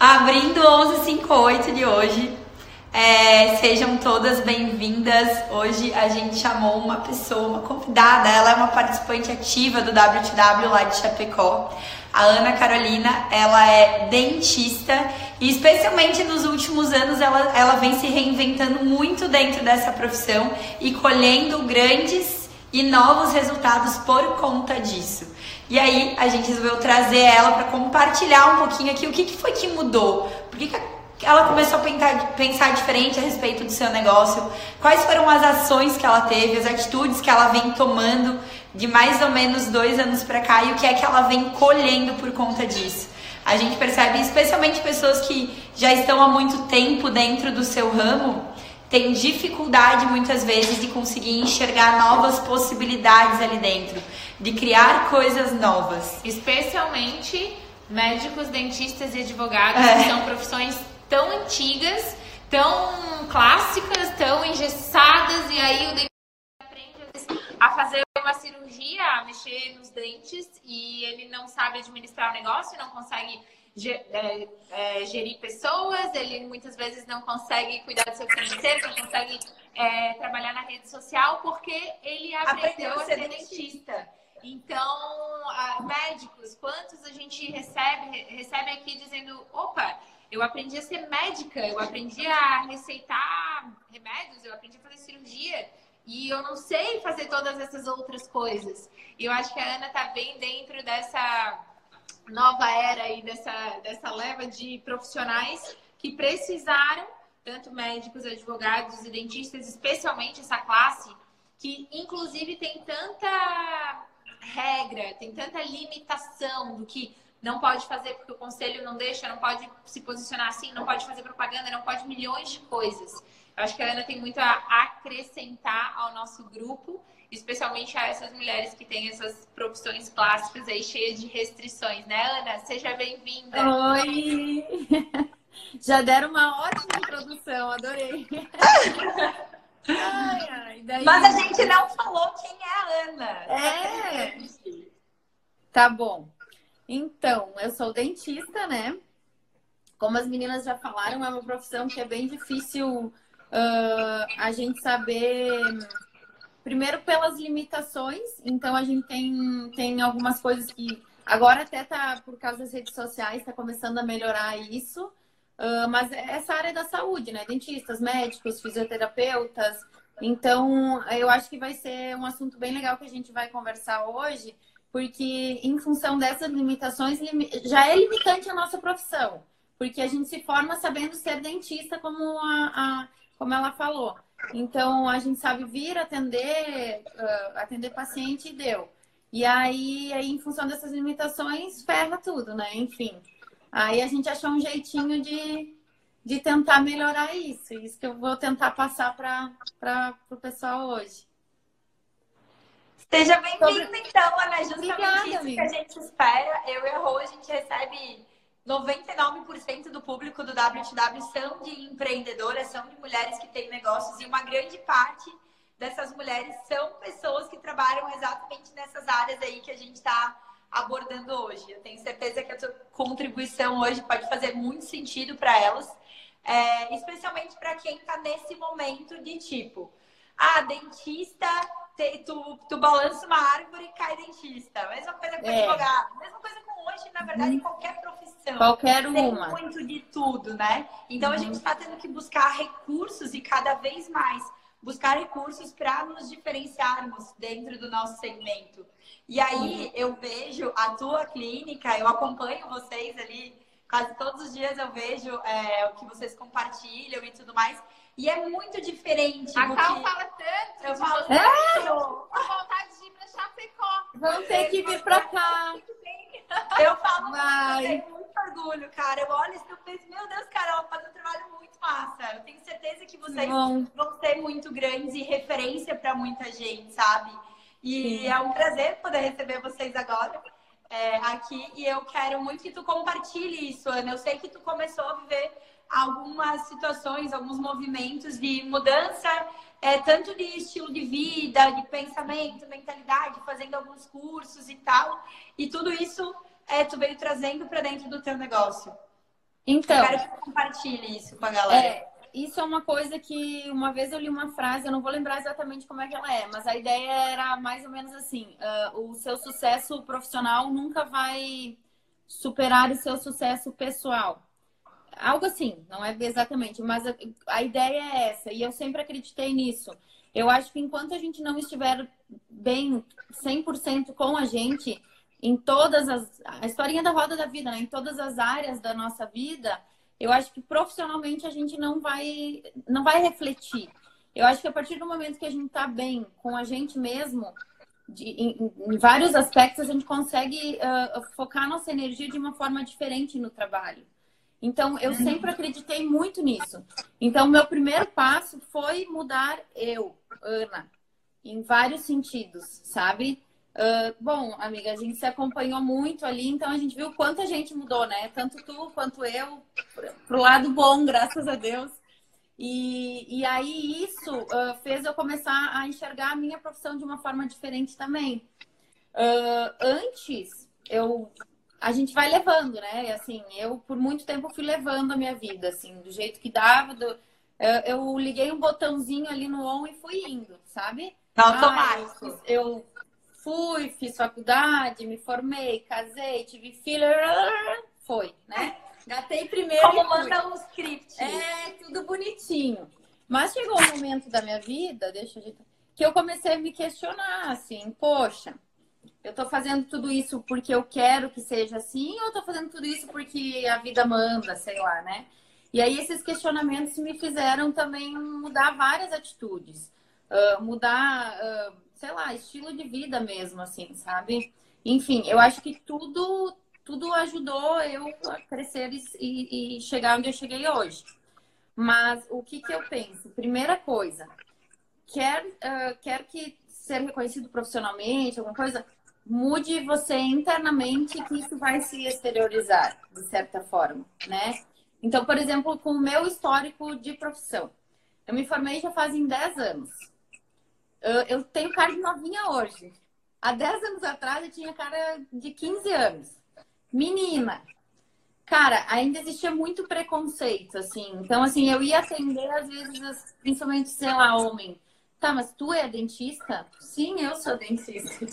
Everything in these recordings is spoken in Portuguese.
Abrindo 1158 de hoje. É, sejam todas bem-vindas. Hoje a gente chamou uma pessoa, uma convidada. Ela é uma participante ativa do WTW lá de Chapecó. A Ana Carolina, ela é dentista e especialmente nos últimos anos ela, ela vem se reinventando muito dentro dessa profissão e colhendo grandes e novos resultados por conta disso. E aí a gente resolveu trazer ela para compartilhar um pouquinho aqui o que, que foi que mudou, por que, que ela começou a pensar, pensar diferente a respeito do seu negócio, quais foram as ações que ela teve, as atitudes que ela vem tomando de mais ou menos dois anos para cá e o que é que ela vem colhendo por conta disso. A gente percebe, especialmente pessoas que já estão há muito tempo dentro do seu ramo, têm dificuldade muitas vezes de conseguir enxergar novas possibilidades ali dentro, de criar coisas novas. Especialmente médicos, dentistas e advogados, é. que são profissões tão antigas, tão clássicas, tão engessadas, e aí o dentista aprende a fazer uma cirurgia, a mexer nos dentes, e ele não sabe administrar o negócio, não consegue gerir pessoas, ele muitas vezes não consegue cuidar do seu financeiro, não consegue é, trabalhar na rede social, porque ele aprendeu, aprendeu a ser dentista. dentista. Então, médicos, quantos a gente recebe, recebe aqui dizendo, opa, eu aprendi a ser médica, eu aprendi a receitar remédios, eu aprendi a fazer cirurgia e eu não sei fazer todas essas outras coisas. E eu acho que a Ana está bem dentro dessa nova era aí, dessa, dessa leva de profissionais que precisaram, tanto médicos, advogados e dentistas, especialmente essa classe, que inclusive tem tanta regra, tem tanta limitação do que não pode fazer porque o conselho não deixa, não pode se posicionar assim, não pode fazer propaganda, não pode milhões de coisas. Eu acho que a Ana tem muito a acrescentar ao nosso grupo, especialmente a essas mulheres que têm essas profissões clássicas aí cheias de restrições, né, Ana? Seja bem-vinda. Oi! Já deram uma ótima introdução, adorei. Ai, ai, daí... Mas a gente não falou quem é a Ana. É. Tá bom. Então, eu sou dentista, né? Como as meninas já falaram, é uma profissão que é bem difícil uh, a gente saber. Primeiro, pelas limitações. Então, a gente tem, tem algumas coisas que. Agora, até tá, por causa das redes sociais, está começando a melhorar isso. Uh, mas é essa área da saúde, né? Dentistas, médicos, fisioterapeutas. Então, eu acho que vai ser um assunto bem legal que a gente vai conversar hoje porque em função dessas limitações já é limitante a nossa profissão, porque a gente se forma sabendo ser dentista, como a, a como ela falou. Então a gente sabe vir atender, uh, atender paciente e deu. E aí, aí, em função dessas limitações, ferra tudo, né? Enfim. Aí a gente achou um jeitinho de, de tentar melhorar isso. Isso que eu vou tentar passar para o pessoal hoje. Seja bem-vinda, então, Ana. Justamente Obrigada, isso amiga. que a gente espera. Eu e a Rô, a gente recebe 99% do público do WTW são de empreendedoras, são de mulheres que têm negócios e uma grande parte dessas mulheres são pessoas que trabalham exatamente nessas áreas aí que a gente está abordando hoje. Eu tenho certeza que a tua contribuição hoje pode fazer muito sentido para elas, é, especialmente para quem está nesse momento de tipo, ah, dentista tu, tu balança uma árvore e cai dentista. Mesma coisa com é. advogado. Mesma coisa com hoje, na verdade, uhum. qualquer profissão. Qualquer uma. Tem muito de tudo, né? Então uhum. a gente está tendo que buscar recursos e cada vez mais buscar recursos para nos diferenciarmos dentro do nosso segmento. E aí uhum. eu vejo a tua clínica, eu acompanho vocês ali, quase todos os dias eu vejo é, o que vocês compartilham e tudo mais. E é muito diferente. A Cal que... fala tanto. Eu falo tanto. É? vontade de ir pra Chapecó. Vamos ter que vir pra cá. Eu falo Vai. muito, eu tenho muito orgulho, cara. Eu olho e penso, meu Deus, Carol, faz um trabalho muito massa. Eu tenho certeza que vocês Bom. vão ser muito grandes e referência para muita gente, sabe? E Sim. é um prazer poder receber vocês agora. É, aqui e eu quero muito que tu compartilhe isso, Ana. Eu sei que tu começou a viver algumas situações, alguns movimentos de mudança, é, tanto de estilo de vida, de pensamento, mentalidade, fazendo alguns cursos e tal. E tudo isso é, tu veio trazendo para dentro do teu negócio. Então, eu quero que você compartilhe isso com a galera. É, isso é uma coisa que uma vez eu li uma frase, eu não vou lembrar exatamente como é que ela é, mas a ideia era mais ou menos assim: uh, o seu sucesso profissional nunca vai superar o seu sucesso pessoal. Algo assim, não é exatamente, mas a, a ideia é essa, e eu sempre acreditei nisso. Eu acho que enquanto a gente não estiver bem 100% com a gente, em todas as. A historinha da roda da vida, né? Em todas as áreas da nossa vida, eu acho que profissionalmente a gente não vai, não vai refletir. Eu acho que a partir do momento que a gente está bem com a gente mesmo, de, em, em, vários aspectos, a gente consegue uh, focar nossa energia de uma forma diferente no trabalho. Então, eu sempre acreditei muito nisso. Então, meu primeiro passo foi mudar eu, Ana, em vários sentidos, sabe? Uh, bom, amiga, a gente se acompanhou muito ali, então a gente viu quanta gente mudou, né? Tanto tu quanto eu, pro lado bom, graças a Deus. E, e aí isso uh, fez eu começar a enxergar a minha profissão de uma forma diferente também. Uh, antes, eu a gente vai levando, né? E, assim, eu por muito tempo fui levando a minha vida, assim, do jeito que dava. Do... Eu, eu liguei um botãozinho ali no on e fui indo, sabe? Automático. Ah, eu, eu fui, fiz faculdade, me formei, casei, tive filho, foi, né? Gatei primeiro. Como manda um script. É, tudo bonitinho. Mas chegou um momento da minha vida, deixa eu que eu comecei a me questionar, assim, poxa, eu tô fazendo tudo isso porque eu quero que seja assim, ou eu tô fazendo tudo isso porque a vida manda, sei lá, né? E aí esses questionamentos me fizeram também mudar várias atitudes. Uh, mudar uh, sei lá, estilo de vida mesmo, assim, sabe? Enfim, eu acho que tudo, tudo ajudou eu a crescer e, e chegar onde eu cheguei hoje. Mas o que, que eu penso? Primeira coisa, quer, uh, quer que ser reconhecido profissionalmente, alguma coisa, mude você internamente que isso vai se exteriorizar, de certa forma, né? Então, por exemplo, com o meu histórico de profissão. Eu me formei já fazem 10 anos. Eu, eu tenho cara de novinha hoje. Há 10 anos atrás eu tinha cara de 15 anos. Menina. Cara, ainda existia muito preconceito, assim. Então, assim, eu ia atender, às vezes, principalmente, sei lá, homem. Tá, mas tu é dentista? Sim, eu sou dentista.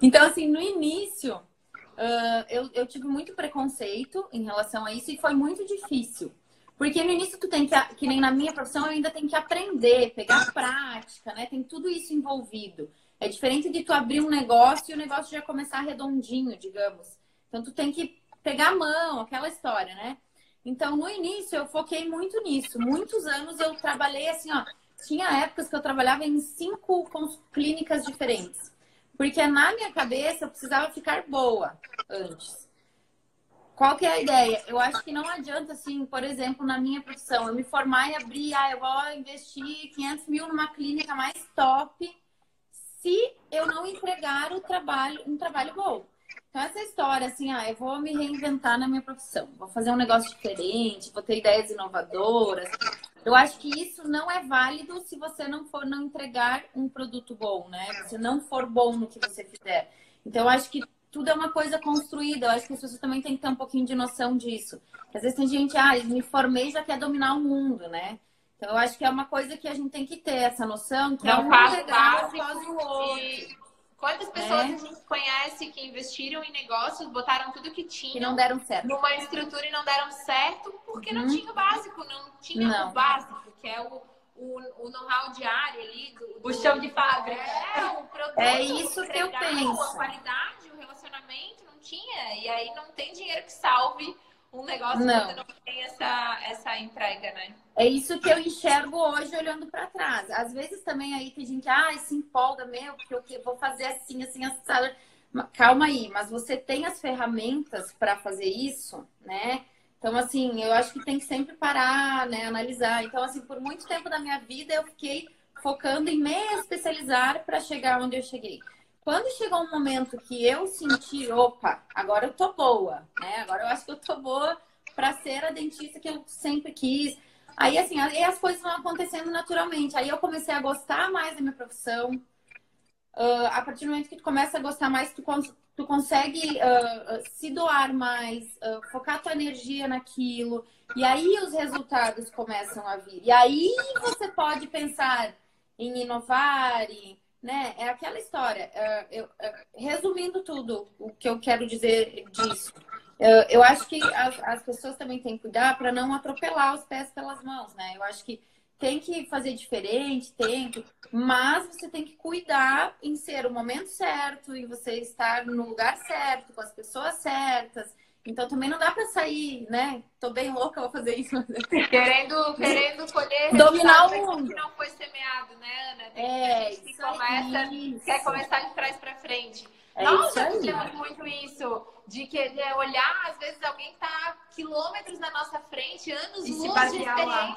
então, assim, no início, uh, eu, eu tive muito preconceito em relação a isso e foi muito difícil. Porque no início tu tem que, que nem na minha profissão, eu ainda tenho que aprender, pegar prática, né? Tem tudo isso envolvido. É diferente de tu abrir um negócio e o negócio já começar redondinho, digamos. Então tu tem que pegar a mão, aquela história, né? Então no início eu foquei muito nisso. Muitos anos eu trabalhei assim, ó. Tinha épocas que eu trabalhava em cinco clínicas diferentes. Porque na minha cabeça eu precisava ficar boa antes. Qual que é a ideia? Eu acho que não adianta, assim, por exemplo, na minha profissão, eu me formar e abrir, ah, eu vou investir 500 mil numa clínica mais top, se eu não entregar o trabalho, um trabalho bom. Então, essa história, assim, ah, eu vou me reinventar na minha profissão, vou fazer um negócio diferente, vou ter ideias inovadoras. Eu acho que isso não é válido se você não for não entregar um produto bom, né? Se não for bom no que você fizer. Então, eu acho que tudo é uma coisa construída. Eu acho que as pessoas também têm que ter um pouquinho de noção disso. Às vezes tem gente, ah, me formei já quer dominar o mundo, né? Então eu acho que é uma coisa que a gente tem que ter essa noção que é Não é um faz legal após o outro. Quantas pessoas é. a gente conhece que investiram em negócios, botaram tudo que tinham. E não deram certo. Numa estrutura e não deram certo porque uhum. não tinha o básico, não tinha não. o básico, que é o, o, o know-how diário ali. Do, do, o chão de fábrica. É, o produto. É isso que eu penso. A qualidade, relacionamento, não tinha. E aí não tem dinheiro que salve um negócio não. quando não tem essa, essa entrega, né? É isso que eu enxergo hoje olhando para trás. Às vezes também aí tem gente, ah, se empolga, meu, porque eu vou fazer assim, assim, assado. Calma aí, mas você tem as ferramentas para fazer isso, né? Então, assim, eu acho que tem que sempre parar, né, analisar. Então, assim, por muito tempo da minha vida eu fiquei focando em me especializar para chegar onde eu cheguei. Quando chegou um momento que eu senti, opa, agora eu tô boa, né? Agora eu acho que eu tô boa para ser a dentista que eu sempre quis. Aí, assim, aí as coisas vão acontecendo naturalmente. Aí eu comecei a gostar mais da minha profissão. Uh, a partir do momento que tu começa a gostar mais, tu tu consegue uh, se doar mais, uh, focar tua energia naquilo, e aí os resultados começam a vir. E aí você pode pensar em inovar, e, né? É aquela história. Uh, eu, resumindo tudo, o que eu quero dizer disso. eu acho que as, as pessoas também têm que cuidar para não atropelar os pés pelas mãos, né? Eu acho que tem que fazer diferente, tem que, mas você tem que cuidar em ser o momento certo e você estar no lugar certo, com as pessoas certas. Então também não dá para sair, né? Tô bem louca, vou fazer isso. Querendo, querendo colher dominar o mundo. que não foi semeado, né, Ana? Tem é, gente que começa, isso. quer começar de trás para frente. É Nós já fizemos muito isso, de querer olhar, às vezes alguém está quilômetros na nossa frente, anos luz de experiência. Lá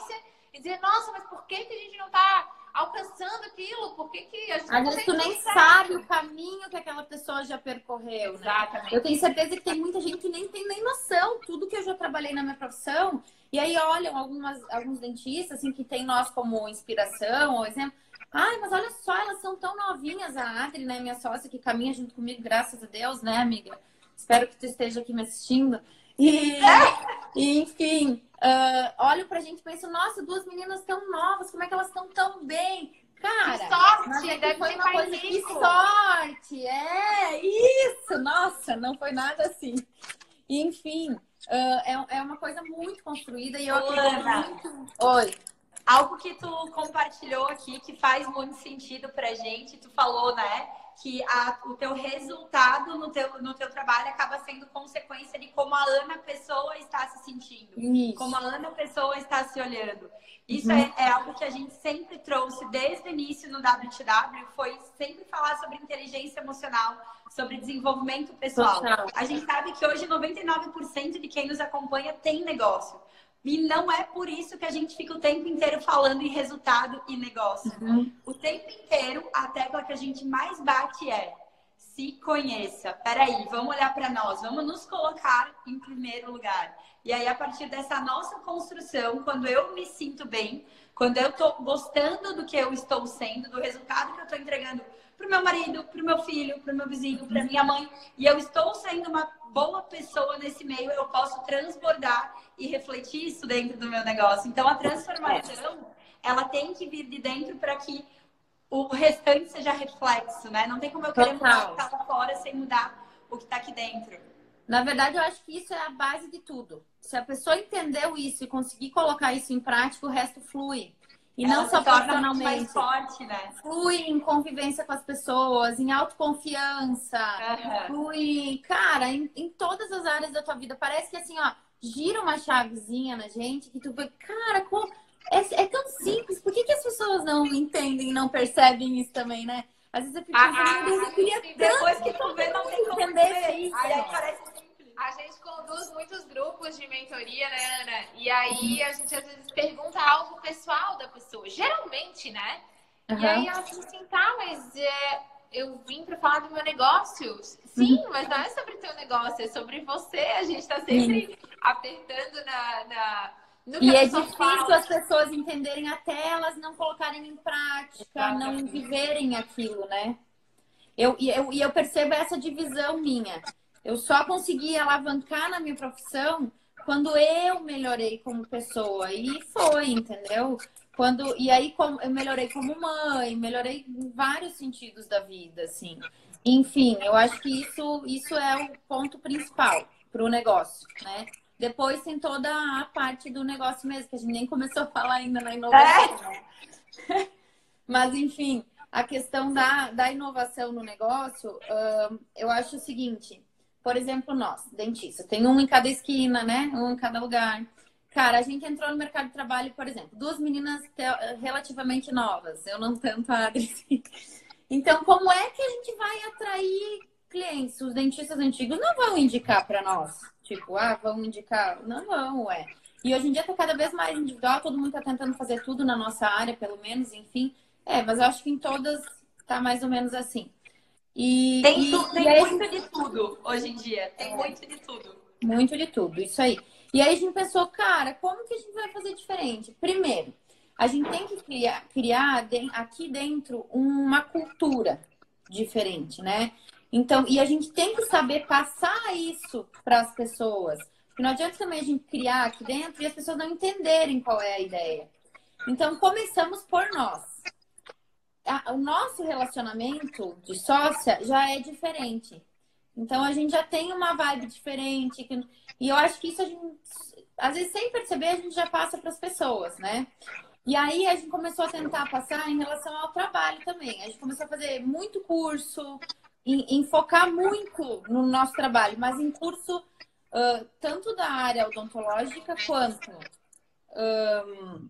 e dizer, nossa, mas por que, que a gente não está alcançando aquilo? Por que, a gente Às vezes tu nem sabe o caminho que aquela pessoa já percorreu. Né? Exatamente. Eu tenho certeza que tem muita gente que nem tem nem noção. Tudo que eu já trabalhei na minha profissão. E aí olham algumas, alguns dentistas, assim, que tem nós como inspiração ou exemplo. Ai, mas olha só, elas são tão novinhas, a Adri, né, minha sócia, que caminha junto comigo, graças a Deus, né, amiga? Espero que tu esteja aqui me assistindo. E, e enfim, uh, olho pra gente e penso, nossa, duas meninas tão novas, como é que elas estão tão bem? Cara, que sorte, é foi uma coisa de sorte, é isso, nossa, não foi nada assim. enfim, uh, é, é uma coisa muito construída e eu acredito muito. Oi. Algo que tu compartilhou aqui que faz muito sentido pra gente, tu falou, né? Que a, o teu resultado no teu, no teu trabalho acaba sendo consequência de como a Ana Pessoa está se sentindo, Isso. como a Ana Pessoa está se olhando. Isso uhum. é, é, algo que a gente sempre trouxe desde o início no WTW, foi sempre falar sobre inteligência emocional, sobre desenvolvimento pessoal. Total. A gente sabe que hoje 99% de quem nos acompanha tem negócio. E não é por isso que a gente fica o tempo inteiro falando em resultado e negócio. Uhum. O tempo inteiro, a tecla que a gente mais bate é se conheça. Peraí, vamos olhar para nós, vamos nos colocar em primeiro lugar. E aí, a partir dessa nossa construção, quando eu me sinto bem, quando eu estou gostando do que eu estou sendo, do resultado que eu estou entregando para o meu marido, para o meu filho, para o meu vizinho, para minha mãe, e eu estou sendo uma boa pessoa nesse meio, eu posso transbordar e refletir isso dentro do meu negócio. Então, a transformação, ela tem que vir de dentro para que o restante seja reflexo, né? Não tem como eu querer mudar o que está lá fora sem mudar o que está aqui dentro. Na verdade, eu acho que isso é a base de tudo. Se a pessoa entendeu isso e conseguir colocar isso em prática, o resto flui. E Ela não só profissionalmente. mais forte, né? Flui em convivência com as pessoas, em autoconfiança. Uhum. Flui, cara, em, em, todas as áreas da tua vida. Parece que assim, ó, gira uma chavezinha na gente que tu vê, cara, como... é, é, tão simples. Por que, que as pessoas não entendem não percebem isso também, né? Às vezes eu fico ah, pensando, meu Deus, eu queria tanto depois que tu vê, não tem como entender isso. Aí parece a gente conduz muitos grupos de mentoria, né, Ana? E aí a gente às vezes pergunta algo pessoal da pessoa, geralmente, né? Uhum. E aí ela diz assim, tá, mas é, eu vim para falar do meu negócio. Sim, uhum. mas não é sobre teu negócio, é sobre você. A gente está sempre uhum. apertando na, na e é difícil fala. as pessoas entenderem até elas não colocarem em prática, Exatamente. não viverem aquilo, né? Eu, e eu, eu percebo essa divisão minha. Eu só consegui alavancar na minha profissão quando eu melhorei como pessoa. E foi, entendeu? Quando, e aí eu melhorei como mãe, melhorei em vários sentidos da vida, assim. Enfim, eu acho que isso, isso é o ponto principal para o negócio, né? Depois tem toda a parte do negócio mesmo, que a gente nem começou a falar ainda na inovação. É. Mas, enfim, a questão da, da inovação no negócio, eu acho o seguinte: por exemplo, nós, dentistas, tem um em cada esquina, né? Um em cada lugar. Cara, a gente entrou no mercado de trabalho, por exemplo, duas meninas relativamente novas, eu não tanto a Adri. Então, como é que a gente vai atrair clientes? Os dentistas antigos não vão indicar para nós. Tipo, ah, vão indicar. Não vão, ué. E hoje em dia tá cada vez mais individual, todo mundo tá tentando fazer tudo na nossa área, pelo menos, enfim. É, mas eu acho que em todas tá mais ou menos assim. E, tem, tu, tem e muito de tudo hoje em dia. Tem é. muito de tudo. Muito de tudo, isso aí. E aí a gente pensou, cara, como que a gente vai fazer diferente? Primeiro, a gente tem que criar, criar aqui dentro uma cultura diferente, né? Então, e a gente tem que saber passar isso para as pessoas. Porque não adianta também a gente criar aqui dentro e as pessoas não entenderem qual é a ideia. Então, começamos por nós. O nosso relacionamento de sócia já é diferente. Então, a gente já tem uma vibe diferente. E eu acho que isso a gente, às vezes, sem perceber, a gente já passa para as pessoas, né? E aí a gente começou a tentar passar em relação ao trabalho também. A gente começou a fazer muito curso, em, em focar muito no nosso trabalho, mas em curso uh, tanto da área odontológica quanto um,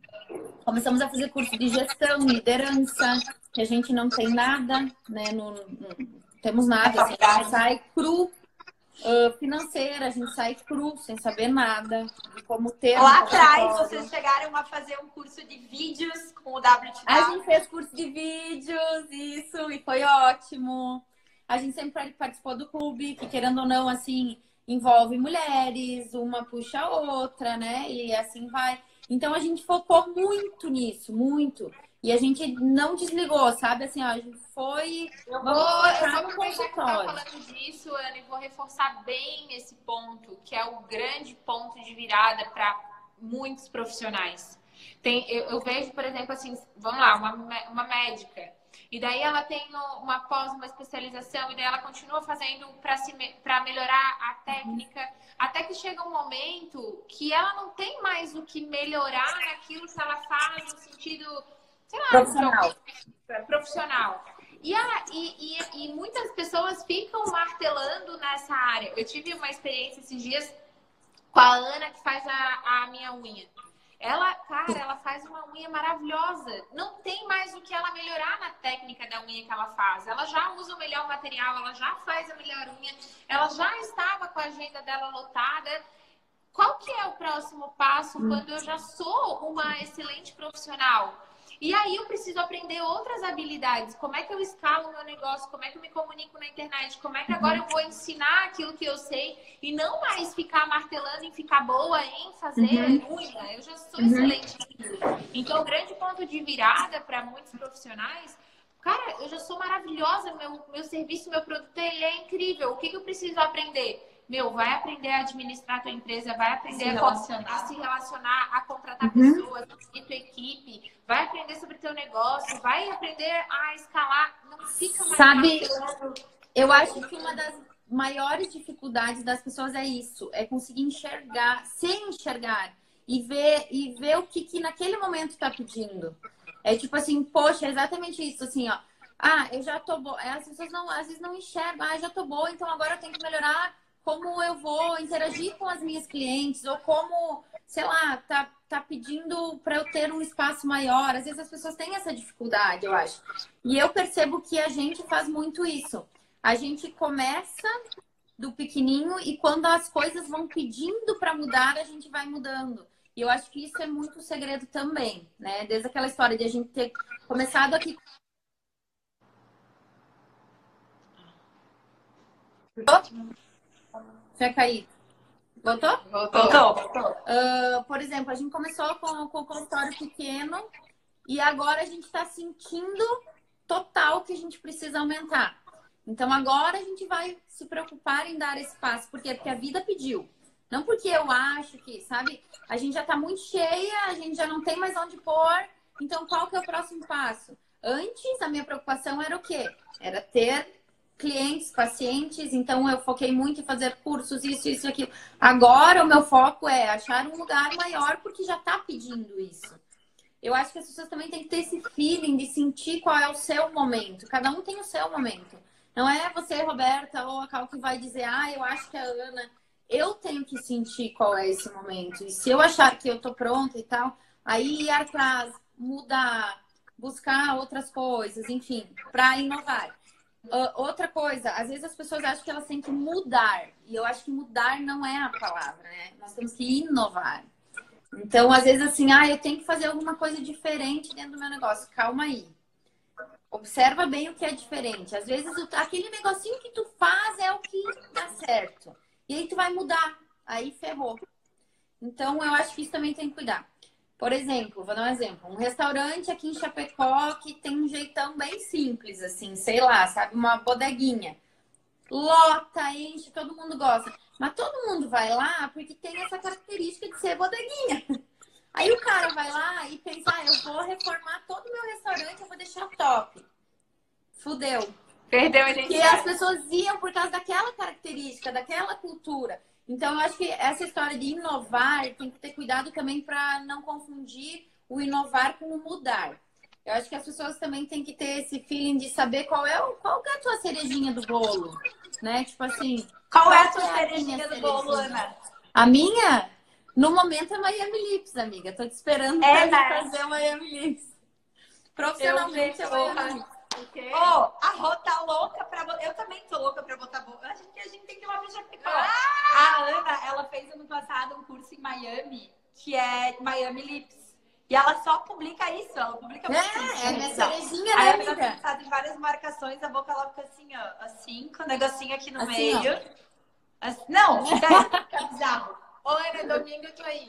começamos a fazer curso de gestão, liderança, que a gente não tem nada, né? No, no, temos nada, assim, a gente sai cru Uh, financeira, a gente sai cru, sem saber nada de como ter. Lá atrás, vocês chegaram a fazer um curso de vídeos com o WTW. A gente fez curso de vídeos, isso, e foi ótimo. A gente sempre participou do clube, que querendo ou não, assim, envolve mulheres, uma puxa a outra, né? E assim vai. Então a gente focou muito nisso, muito. E a gente não desligou, sabe? Assim, ó, a gente foi. Eu vou, eu aproveitar que tá falando disso, Ana, e vou reforçar bem esse ponto, que é o grande ponto de virada para muitos profissionais. Tem, eu, eu, vejo, por exemplo, assim, vamos lá, uma, uma médica. E daí ela tem uma pós, uma especialização, e daí ela continua fazendo para melhorar a técnica, até que chega um momento que ela não tem mais o que melhorar naquilo que ela faz no sentido sei lá, profissional. profissional. E, a, e, e, e, muitas pessoas ficam martelando nessa área. Eu tive uma experiência esses dias com a Ana, que faz a, a minha unha. Ela, cara, ela faz uma unha maravilhosa. Não tem mais o que ela melhorar na técnica da unha que ela faz. Ela já usa o melhor material, ela já faz a melhor unha, ela já estava com a agenda dela lotada. Qual que é o próximo passo quando eu já sou uma excelente profissional? E aí eu preciso aprender outras habilidades. Como é que eu escalo o meu negócio? Como é que eu me comunico na internet? Como é que agora eu vou ensinar aquilo que eu sei e não mais ficar martelando em ficar boa em fazer uhum. unha? Eu já sou uhum. excelente. Então, o grande ponto de virada para muitos profissionais Cara, eu já sou maravilhosa, meu, meu serviço, meu produto, ele é incrível. O que, que eu preciso aprender? Meu, vai aprender a administrar a tua empresa, vai aprender se a, a, se relacionar, a contratar uhum. pessoas, a tua equipe, vai aprender sobre teu negócio, vai aprender a escalar, não fica mais Sabe, eu acho que uma das maiores dificuldades das pessoas é isso, é conseguir enxergar, sem enxergar e ver e ver o que, que naquele momento está pedindo. É tipo assim, poxa, é exatamente isso, assim, ó. Ah, eu já tô boa. As pessoas não, às vezes não enxergam. Ah, já tô boa, então agora eu tenho que melhorar como eu vou interagir com as minhas clientes, ou como, sei lá, tá, tá pedindo para eu ter um espaço maior. Às vezes as pessoas têm essa dificuldade, eu acho. E eu percebo que a gente faz muito isso. A gente começa do pequenininho e quando as coisas vão pedindo para mudar, a gente vai mudando. E eu acho que isso é muito segredo também, né? Desde aquela história de a gente ter começado aqui. Ótimo. Tinha caído. Voltou? Voltou. Voltou. Uh, por exemplo, a gente começou com, com o consultório pequeno e agora a gente está sentindo total que a gente precisa aumentar. Então agora a gente vai se preocupar em dar esse passo. Por quê? Porque a vida pediu. Não porque eu acho que, sabe, a gente já está muito cheia, a gente já não tem mais onde pôr. Então, qual que é o próximo passo? Antes, a minha preocupação era o quê? Era ter clientes, pacientes, então eu foquei muito em fazer cursos, isso, isso, aquilo. Agora o meu foco é achar um lugar maior porque já está pedindo isso. Eu acho que as pessoas também têm que ter esse feeling de sentir qual é o seu momento. Cada um tem o seu momento. Não é você, Roberta, ou a Cal que vai dizer, ah, eu acho que a Ana. Eu tenho que sentir qual é esse momento. E se eu achar que eu tô pronta e tal, aí ir atrás, mudar, buscar outras coisas, enfim, para inovar. Uh, outra coisa, às vezes as pessoas acham que elas têm que mudar. E eu acho que mudar não é a palavra, né? Nós temos que inovar. Então, às vezes, assim, ah, eu tenho que fazer alguma coisa diferente dentro do meu negócio. Calma aí. Observa bem o que é diferente. Às vezes, aquele negocinho que tu faz é o que dá certo. E aí tu vai mudar. Aí ferrou. Então, eu acho que isso também tem que cuidar. Por exemplo, vou dar um exemplo. Um restaurante aqui em Chapecó que tem um jeitão bem simples, assim, sei lá, sabe? Uma bodeguinha. lota, enche, todo mundo gosta. Mas todo mundo vai lá porque tem essa característica de ser bodeguinha. Aí o cara vai lá e pensa, ah, eu vou reformar todo o meu restaurante, eu vou deixar top. Fudeu. Perdeu a Porque as pessoas iam por causa daquela característica, daquela cultura. Então, eu acho que essa história de inovar tem que ter cuidado também para não confundir o inovar com o mudar. Eu acho que as pessoas também têm que ter esse feeling de saber qual é, o, qual é a tua cerejinha do bolo, né? Tipo assim... Qual, é a tua é cerejinha do bolo, Ana? A minha? No momento é Miami Lips, amiga. Tô te esperando é, pra fazer o Miami Lips. Profissionalmente eu é Miami Lips. Okay. Oh, a Rô tá louca pra Eu também tô louca pra botar boca. Acho que a gente tem que ir lá pra Chapecó. Ah! A Ana, ela fez ano passado um curso em Miami, que é Miami Lips. E ela só publica isso, ela publica muito é, isso. É, minha cerejinha, né, amiga? Ela tem em várias marcações, a boca ela fica assim, ó, assim, com o negocinho aqui no assim, meio. Assim, não, é bizarro. Oi, no domingo eu tô aí.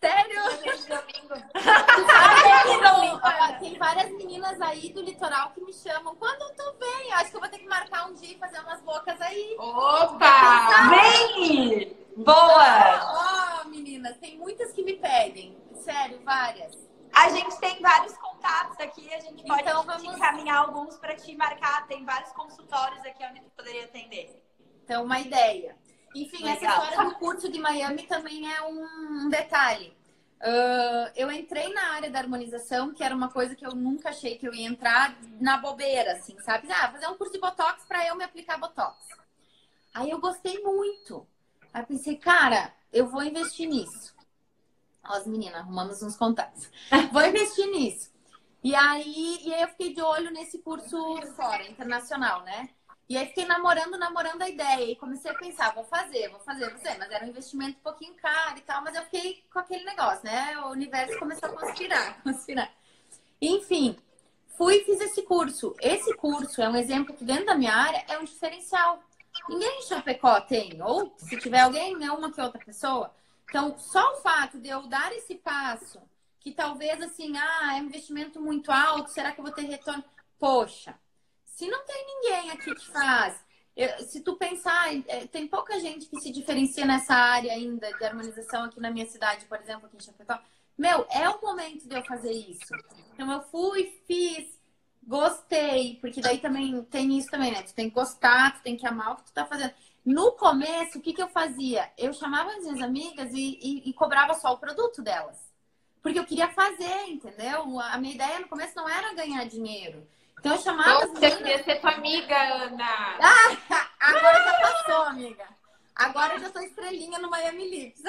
Sério? Domingo. Tem várias meninas aí do litoral que me chamam. Quando tu vem? Acho que eu vou ter que marcar um dia e fazer umas bocas aí. Opa! Vem! Boa! Ó, oh, meninas, tem muitas que me pedem. Sério, várias. A gente tem vários contatos aqui, a gente pode então, vamos... encaminhar alguns para te marcar. Tem vários consultórios aqui onde tu poderia atender. Então, uma ideia. Enfim, Legal. essa história do curso de Miami também é um detalhe. Uh, eu entrei na área da harmonização, que era uma coisa que eu nunca achei que eu ia entrar na bobeira, assim, sabe? Ah, fazer um curso de Botox para eu me aplicar Botox. Aí eu gostei muito. Aí pensei, cara, eu vou investir nisso. Ó, as meninas, arrumamos uns contatos. vou investir nisso. E aí, e aí eu fiquei de olho nesse curso fora, internacional, né? E aí fiquei namorando, namorando a ideia. E comecei a pensar, vou fazer, vou fazer, vou fazer. Mas era um investimento um pouquinho caro e tal. Mas eu fiquei com aquele negócio, né? O universo começou a conspirar, conspirar. Enfim, fui e fiz esse curso. Esse curso é um exemplo que dentro da minha área é um diferencial. Ninguém em Chapecó tem. Ou se tiver alguém, é uma que outra pessoa. Então, só o fato de eu dar esse passo, que talvez assim, ah, é um investimento muito alto, será que eu vou ter retorno? Poxa, se não tem ninguém aqui que faz, eu, se tu pensar, é, tem pouca gente que se diferencia nessa área ainda de harmonização aqui na minha cidade, por exemplo, aqui em Chapecó. Meu, é o momento de eu fazer isso. Então eu fui, fiz, gostei, porque daí também tem isso também, né? Tu tem que gostar, tu tem que amar o que tu tá fazendo. No começo, o que, que eu fazia? Eu chamava as minhas amigas e, e, e cobrava só o produto delas. Porque eu queria fazer, entendeu? A minha ideia no começo não era ganhar dinheiro. Então eu chamava Nossa, meninas... queria ser tua amiga, Ana. Ah, agora já passou, amiga. Agora eu já sou estrelinha no Miami Lips.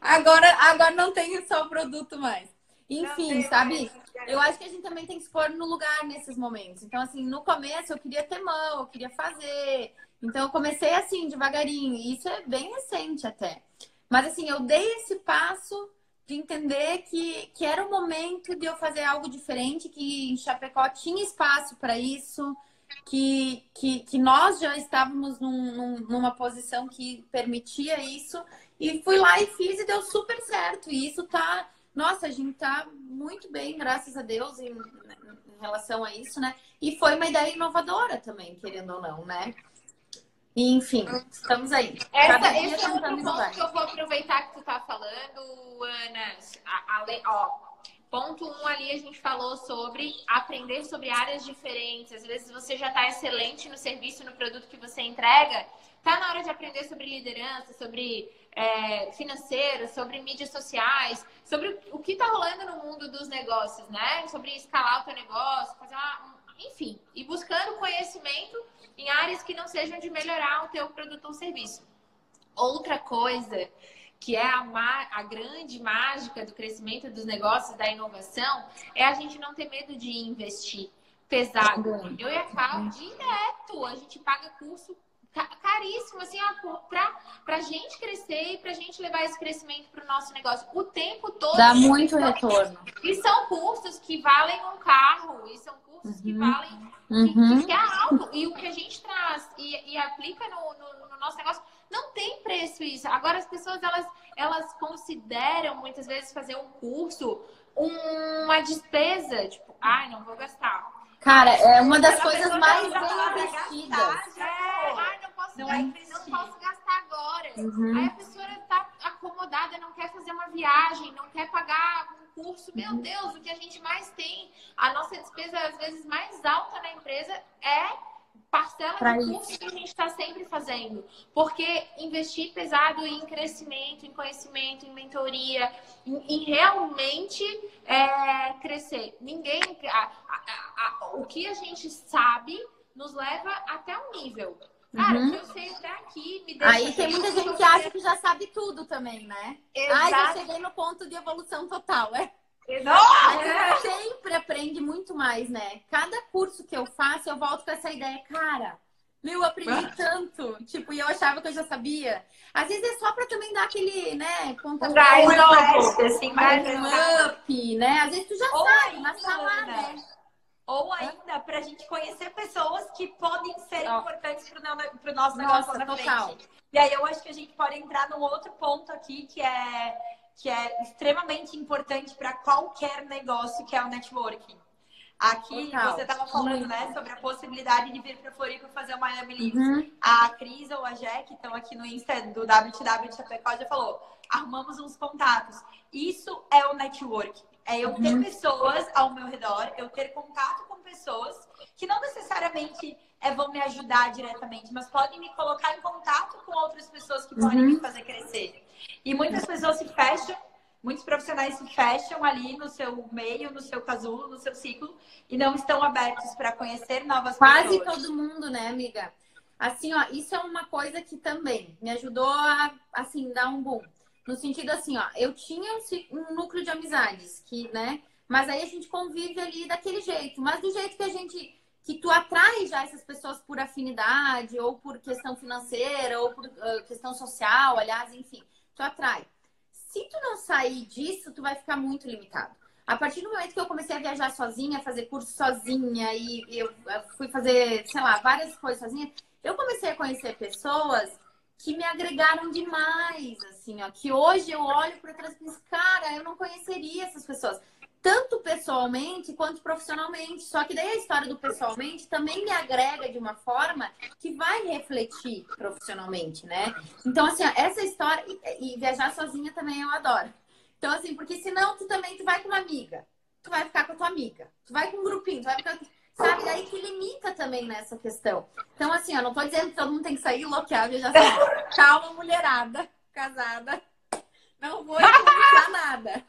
Agora, agora não tem só o produto mais. Enfim, sabe? Eu acho que a gente também tem que se pôr no lugar nesses momentos. Então, assim, no começo eu queria ter mão, eu queria fazer. Então, eu comecei assim, devagarinho. E isso é bem recente até. Mas, assim, eu dei esse passo de entender que, que era o momento de eu fazer algo diferente, que em Chapecó tinha espaço para isso, que, que, que nós já estávamos num, num, numa posição que permitia isso. E fui lá e fiz e deu super certo. E isso tá. Nossa, a gente tá muito bem, graças a Deus, em, em relação a isso, né? E foi uma ideia inovadora também, querendo ou não, né? Enfim, estamos aí. Essa, esse é outro ponto que eu vou aproveitar que tu tá falando, Ana. A, a, ó, ponto um ali a gente falou sobre aprender sobre áreas diferentes. Às vezes você já está excelente no serviço, no produto que você entrega. Tá na hora de aprender sobre liderança, sobre é, financeira, sobre mídias sociais, sobre o que está rolando no mundo dos negócios, né? Sobre escalar o teu negócio, fazer uma, enfim, e buscando conhecimento em áreas que não sejam de melhorar o teu produto ou serviço. Outra coisa que é a, a, grande mágica do crescimento dos negócios, da inovação, é a gente não ter medo de investir pesado. Eu e a Cal, direto, a gente paga curso caríssimo, assim, pra, pra gente crescer e pra gente levar esse crescimento pro nosso negócio. O tempo todo. Dá muito retorno. E são custos que valem um carro, e são custos uhum. que valem uhum. que, é alto. E o que a gente traz e, e aplica no, no, no, nosso negócio, não tem preço isso. Agora, as pessoas, elas, elas consideram, muitas vezes, fazer um curso uma despesa. Tipo, ai, não vou gastar. Cara, é uma das coisas mais bem investidas. É, ai, não posso, não, é não posso gastar agora. Uhum. Aí a pessoa tá acomodada, não quer fazer uma viagem, não quer pagar um curso. Meu Uhum. Deus, o que a gente mais tem, a nossa despesa às vezes mais alta na empresa é parcela Pra de isso. curso que a gente está sempre fazendo. Porque investir pesado em crescimento, em conhecimento, em mentoria, em, em realmente é, crescer. Ninguém. a- a- a- o que a gente sabe nos leva até um nível. Cara, Uhum. eu sei até aqui me deixa. Aí tem muita gente que acha que já sabe tudo também, né? Ai, já Exato. cheguei no ponto de evolução total, é. Exato. Mas você sempre aprende muito mais, né? Cada curso que eu faço, eu volto com essa ideia, cara. Meu, eu aprendi tanto. Tipo, e eu achava que eu já sabia. Às vezes é só pra também dar aquele, né? Conta Traz Um novo, assim, mais um up, né? Às vezes tu já Ou sabe, mas Ana, né? Ou ainda pra gente conhecer pessoas que podem ser Ó. importantes no- pro nosso negócio Nossa, total. frente. E aí eu acho que a gente pode entrar num outro ponto aqui que é, que é extremamente importante para qualquer negócio, que é o networking. Aqui Total. você estava falando, né, sobre a possibilidade de vir para Floripa fazer o Miami Leads. Uhum. A Cris ou a Jack, que estão aqui no Insta do WTW de Chapecó, já falou: arrumamos uns contatos. Isso é o network. É eu ter Uhum. pessoas ao meu redor, eu ter contato com pessoas que não necessariamente é, vão me ajudar diretamente, mas podem me colocar em contato com outras pessoas que podem Uhum. me fazer crescer. E muitas pessoas se fecham, muitos profissionais se fecham ali no seu meio, no seu casulo, no seu ciclo, e não estão abertos para conhecer novas Quase pessoas. todo mundo, né, amiga? Assim, ó, isso é uma coisa que também me ajudou a, assim, dar um boom. No sentido assim, ó, eu tinha um, núcleo de amizades, que, né? Mas aí a gente convive ali daquele jeito. Mas do jeito que a gente. Que tu atrai já essas pessoas por afinidade, ou por questão financeira, ou por ah, questão social, aliás, enfim. Tu atrai. Se tu não sair disso, tu vai ficar muito limitado. A partir do momento que eu comecei a viajar sozinha, fazer curso sozinha e eu fui fazer, sei lá, várias coisas sozinha, eu comecei a conhecer pessoas que me agregaram demais, assim, ó, que hoje eu olho para trás e penso, cara, eu não conheceria essas pessoas, tanto pessoalmente quanto profissionalmente. Só que daí a história do pessoalmente também me agrega de uma forma que vai refletir profissionalmente, né? Então, assim, ó, essa história e, e viajar sozinha também eu adoro. Então, assim, porque senão tu também tu vai com uma amiga, tu vai ficar com a tua amiga, tu vai com um grupinho, tu vai ficar. Sabe? Daí que limita também nessa questão. Então, assim, eu não tô dizendo que todo mundo tem que sair loquear, já sabe. Calma, mulherada, casada. Não vou influenciar nada.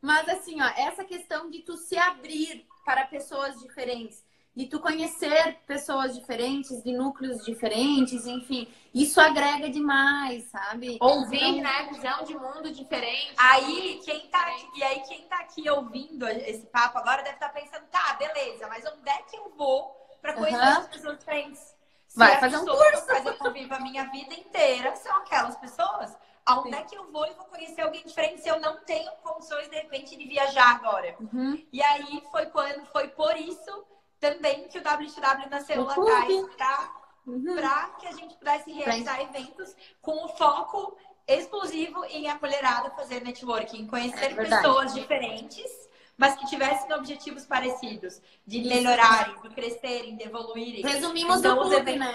Mas, assim, ó, essa questão de tu se abrir para pessoas diferentes, de tu conhecer pessoas diferentes, de núcleos diferentes, enfim, isso agrega demais, sabe? Ouvir, Então, né? Visão de mundo diferente. Aí, quem tá aqui, e aí, quem tá aqui ouvindo esse papo agora deve estar pensando, tá, beleza, mas onde é que eu vou pra conhecer Aham. as pessoas diferentes? Se Vai fazer um com quais eu convivo a minha vida inteira são aquelas pessoas. Aonde Sim. é que eu vou e vou conhecer alguém diferente se eu não tenho condições, de repente, de viajar agora? Uhum. E aí foi quando, foi por isso também que o WTW nasceu lá atrás, pra Uhum. para que a gente pudesse realizar eventos com o foco exclusivo em a mulherada fazer networking, conhecer É pessoas diferentes, mas que tivessem objetivos parecidos, de melhorarem, de crescerem, de evoluírem. Resumimos Então, o clube, né?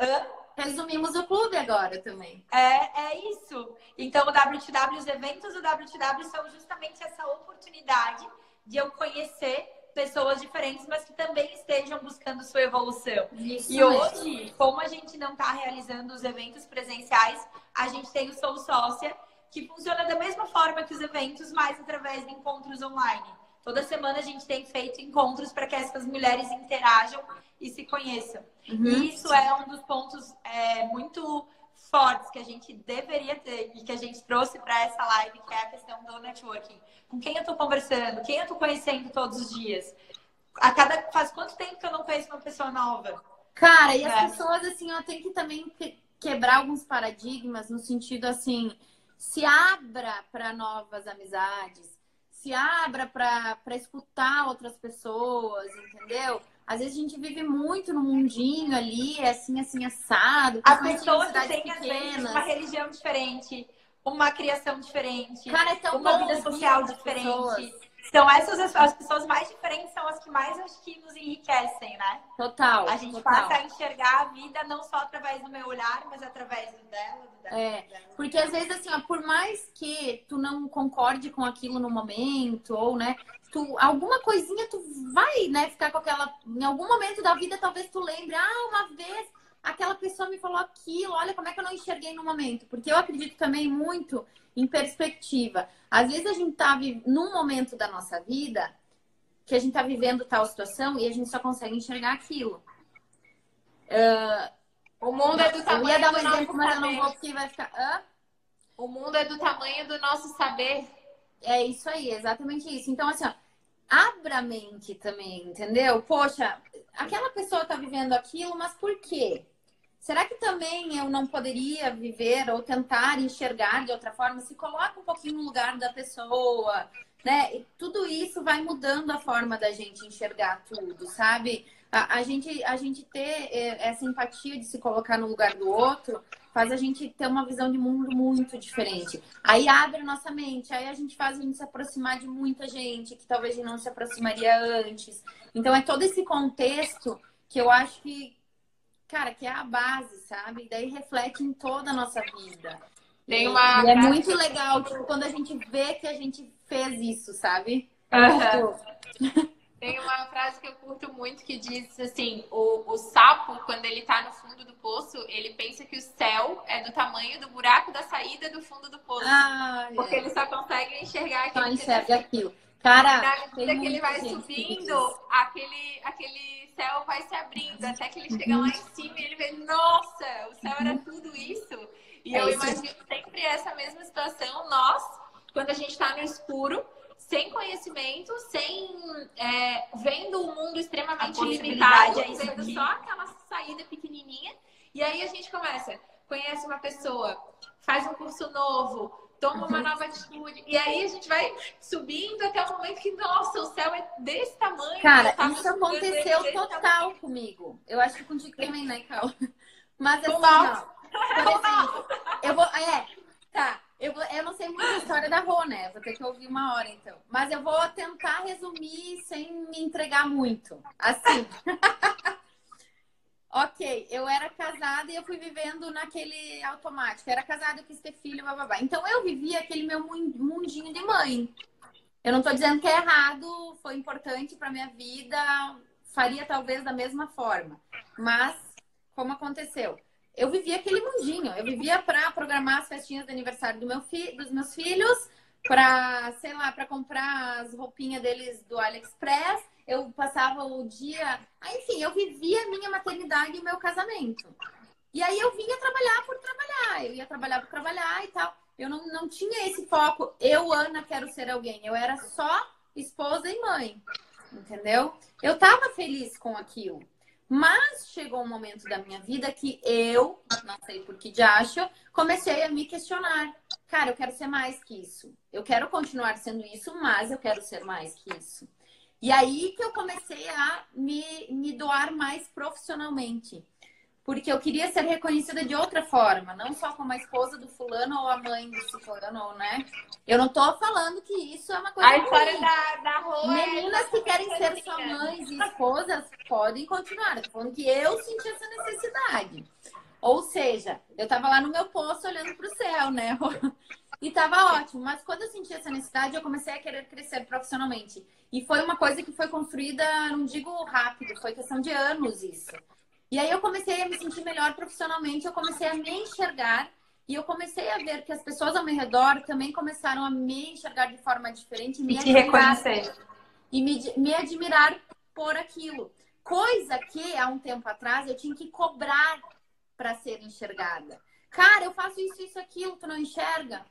Hã? Resumimos o clube agora também. É, é isso. Então, o WTW, os eventos do WTW são justamente essa oportunidade de eu conhecer pessoas diferentes, mas que também estejam buscando sua evolução. Isso E hoje, como a gente não está realizando os eventos presenciais, a gente tem o Sou Sócia, que funciona da mesma forma que os eventos, mas através de encontros online. Toda semana a gente tem feito encontros para que essas mulheres interajam e se conheçam. Uhum. E isso é um dos pontos é, muito fortes que a gente deveria ter e que a gente trouxe para essa live, que é a questão do networking. Com quem eu estou conversando, quem eu estou conhecendo todos os dias. A cada faz quanto tempo que eu não conheço uma pessoa nova? Cara, e as É. pessoas, assim, ó, tem que também que- quebrar alguns paradigmas no sentido, assim, se abra para novas amizades, se abra para escutar outras pessoas, entendeu? Às vezes a gente vive muito no mundinho ali, assim, assim, assado. As pessoas têm, às vezes, pequenas. uma religião diferente, uma criação diferente, Cara, é uma vida social diferente. pessoas. são essas as, as, pessoas mais diferentes são as que mais acho que nos enriquecem, né? Total. A gente total. passa a enxergar a vida não só através do meu olhar, mas através do dela, do dela. É, porque às vezes assim, ó, por mais que tu não concorde com aquilo no momento, ou né, tu alguma coisinha tu vai, né, ficar com aquela em algum momento da vida talvez tu lembre, ah, uma vez aquela pessoa me falou aquilo, olha como é que eu não enxerguei no momento. Porque eu acredito também muito em perspectiva. Às vezes a gente tá num momento da nossa vida que a gente tá vivendo tal situação e a gente só consegue enxergar aquilo. Uh, o mundo é do tamanho do exemplo, mas eu não vou porque vai ficar. Hã? O mundo é do tamanho do nosso saber. É isso aí, exatamente isso. Então, assim, ó, abra a mente também, entendeu? Poxa, aquela pessoa tá vivendo aquilo, mas por quê? Será que também eu não poderia viver ou tentar enxergar de outra forma? Se coloca um pouquinho no lugar da pessoa, né? E tudo isso vai mudando a forma da gente enxergar tudo, sabe? A, a, gente, a gente ter é, essa empatia de se colocar no lugar do outro faz a gente ter uma visão de mundo muito diferente. Aí abre a nossa mente, aí a gente faz a gente se aproximar de muita gente que talvez a gente não se aproximaria antes. Então é todo esse contexto que eu acho que, cara, que é a base, sabe? E daí reflete em toda a nossa vida. Tem uma... E é muito legal, tipo, quando a gente vê que a gente fez isso, sabe? Uhum. Tem uma frase que eu curto muito que diz assim: o, o sapo, quando ele tá no fundo do poço, ele pensa que o céu é do tamanho do buraco da saída do fundo do poço. Ah, porque é. ele só consegue enxergar aquilo. Só enxerga aquilo. Cara, na medida que ele vai subindo, aquele, aquele céu vai se abrindo, até que ele chega lá em cima e ele vê, nossa, o céu era tudo isso. E é eu isso. imagino sempre essa mesma situação, nós, quando a gente tá no escuro, sem conhecimento, sem é, vendo o mundo extremamente limitado, é vendo aqui. só aquela saída pequenininha. E aí a gente começa, conhece uma pessoa, faz um curso novo, toma uma nova atitude. E aí a gente vai subindo até o momento que, nossa, o céu é desse tamanho. Cara, isso aconteceu total tamanho. comigo. Eu acho que contigo também, né, Cal? Mas assim, ó, por exemplo, eu vou. É, tá. Eu, eu não sei muito a história da Rô, né? Vou ter que ouvir uma hora, então. Mas eu vou tentar resumir sem me entregar muito. Assim. ok, eu era casada e eu fui vivendo naquele automático. Eu era casada, eu quis ter filho, babá. Então eu vivia aquele meu mundinho de mãe. Eu não tô dizendo que é errado, foi importante para minha vida, faria talvez da mesma forma. Mas, como aconteceu? Eu vivia aquele mundinho. Eu vivia para programar as festinhas de aniversário do meu fi dos meus filhos, para, sei lá, para comprar as roupinhas deles do AliExpress. Eu passava o dia. Ah, enfim, eu vivia a minha maternidade e o meu casamento. E aí eu vinha trabalhar por trabalhar. Eu ia trabalhar por trabalhar e tal. Eu não, não tinha esse foco. Eu, Ana, quero ser alguém. Eu era só esposa e mãe. Entendeu? Eu tava feliz com aquilo. Mas chegou um momento da minha vida que eu, não sei por que de acho, comecei a me questionar. Cara, eu quero ser mais que isso. Eu quero continuar sendo isso, mas eu quero ser mais que isso. E aí que eu comecei a me, me doar mais profissionalmente porque eu queria ser reconhecida de outra forma, não só como a esposa do fulano ou a mãe do fulano, né? Eu não tô falando que isso é uma coisa. A história da, da rua. É Meninas que querem ser só mães e esposas podem continuar. Eu tô falando que eu senti essa necessidade. Ou seja, eu tava lá no meu poço olhando pro céu, né? E tava ótimo, mas quando eu senti essa necessidade, eu comecei a querer crescer profissionalmente. E foi uma coisa que foi construída, não digo rápido, foi questão de anos isso. E aí eu comecei a me sentir melhor profissionalmente, eu comecei a me enxergar e eu comecei a ver que as pessoas ao meu redor também começaram a me enxergar de forma diferente, me e te reconhecer e me, me admirar por aquilo. Coisa que há um tempo atrás eu tinha que cobrar para ser enxergada. Cara, eu faço isso, isso, aquilo, tu não enxerga?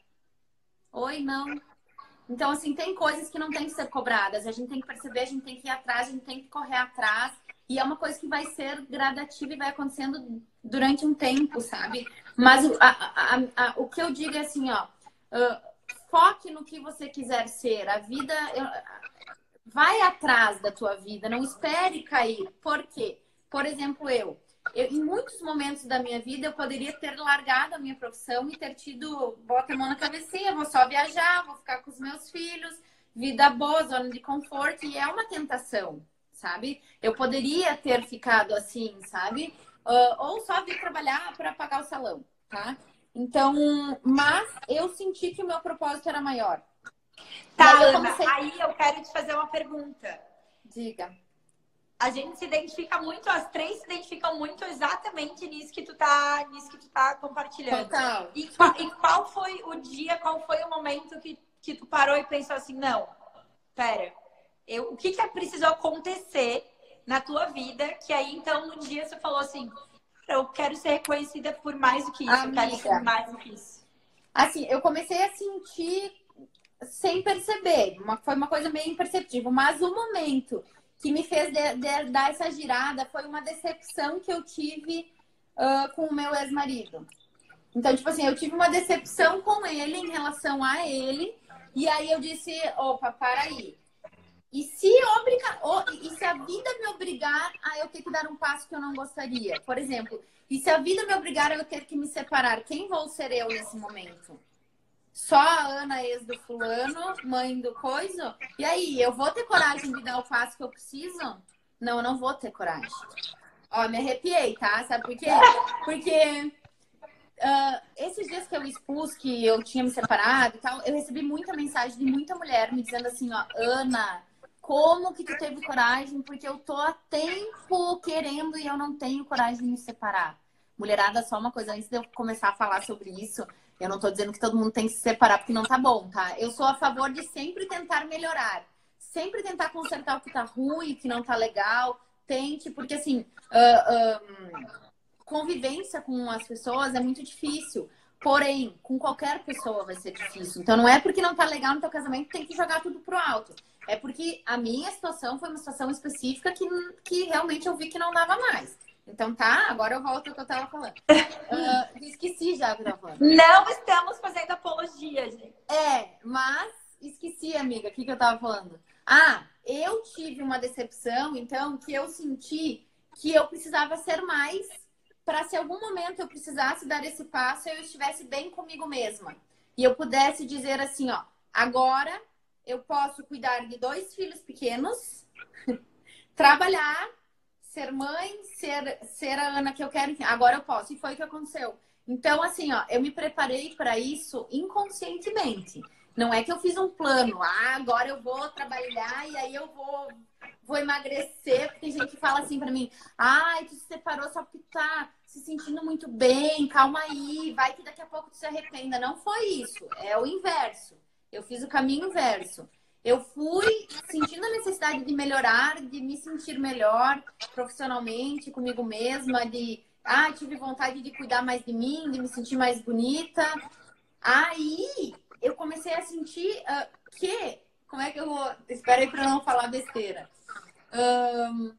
Oi, não. Então, assim, tem coisas que não tem que ser cobradas. A gente tem que perceber, a gente tem que ir atrás, a gente tem que correr atrás. E é uma coisa que vai ser gradativa e vai acontecendo durante um tempo, sabe? Mas a, a, a, o que eu digo é assim, ó. Uh, foque no que você quiser ser. A vida. Vai atrás da tua vida, não espere cair. Por quê? Por exemplo, eu, eu, em muitos momentos da minha vida, eu poderia ter largado a minha profissão e ter tido, bota a mão na cabecinha, vou só viajar, vou ficar com os meus filhos, vida boa, zona de conforto, e é uma tentação, sabe? Eu poderia ter ficado assim, sabe? Uh, ou só vir trabalhar para pagar o salão, tá? Então, mas eu senti que o meu propósito era maior. Tá, Ana, comecei... aí eu quero te fazer uma pergunta. Diga. A gente se identifica muito, as três se identificam muito exatamente nisso que tu tá, nisso que tu tá compartilhando. Total. E, e qual foi o dia, qual foi o momento que, que tu parou e pensou assim, não, pera, eu, o que que precisou acontecer na tua vida que aí então um dia você falou assim, eu quero ser reconhecida por mais do que isso, Amiga, eu quero ser mais do que isso. Assim, eu comecei a sentir sem perceber, uma, foi uma coisa meio imperceptível, mas o momento que me fez de, de, dar essa girada foi uma decepção que eu tive uh, com o meu ex-marido. Então, tipo assim, eu tive uma decepção com ele em relação a ele, e aí eu disse, opa, para aí. E se, obriga... e se a vida me obrigar a eu ter que dar um passo que eu não gostaria? Por exemplo, e se a vida me obrigar a eu ter que me separar, quem vou ser eu nesse momento? Só a Ana, ex do fulano, mãe do coisa? E aí, eu vou ter coragem de dar o passo que eu preciso? Não, eu não vou ter coragem. Ó, me arrepiei, tá? Sabe por quê? Porque uh, esses dias que eu expus que eu tinha me separado e tal, eu recebi muita mensagem de muita mulher me dizendo assim, ó, Ana, como que tu teve coragem? Porque eu tô há tempo querendo e eu não tenho coragem de me separar. Mulherada, só uma coisa, antes de eu começar a falar sobre isso, eu não tô dizendo que todo mundo tem que se separar porque não tá bom, tá? Eu sou a favor de sempre tentar melhorar. Sempre tentar consertar o que tá ruim, o que não tá legal. Tente, porque assim, uh, convivência com as pessoas é muito difícil. Porém, com qualquer pessoa vai ser difícil. Então, não é porque não tá legal no teu casamento que tem que jogar tudo pro alto. É porque a minha situação foi uma situação específica que, que realmente eu vi que não dava mais. Então tá, agora eu volto ao que eu tava falando. Uh, esqueci já o que eu tava falando. Não estamos fazendo apologia, gente. É, mas esqueci, amiga, o que, que eu tava falando. Ah, eu tive uma decepção, então, que eu senti que eu precisava ser mais para se algum momento eu precisasse dar esse passo, eu estivesse bem comigo mesma. E eu pudesse dizer assim, ó, agora eu posso cuidar de dois filhos pequenos, trabalhar, ser mãe, ser, ser a Ana que eu quero. Agora eu posso. E foi o que aconteceu. Então, assim, ó, eu me preparei para isso inconscientemente. Não é que eu fiz um plano, ah, agora eu vou trabalhar e aí eu vou, vou emagrecer. Porque tem gente que fala assim para mim, ai, tu se separou só porque tá se sentindo muito bem, calma aí, vai que daqui a pouco tu se arrependa. Não foi isso, é o inverso. Eu fiz o caminho inverso. Eu fui sentindo a necessidade de melhorar, de me sentir melhor profissionalmente, comigo mesma, de ah, tive vontade de cuidar mais de mim, de me sentir mais bonita. Aí eu comecei a sentir uh, que, como é que eu vou? Espera aí para não falar besteira. Um,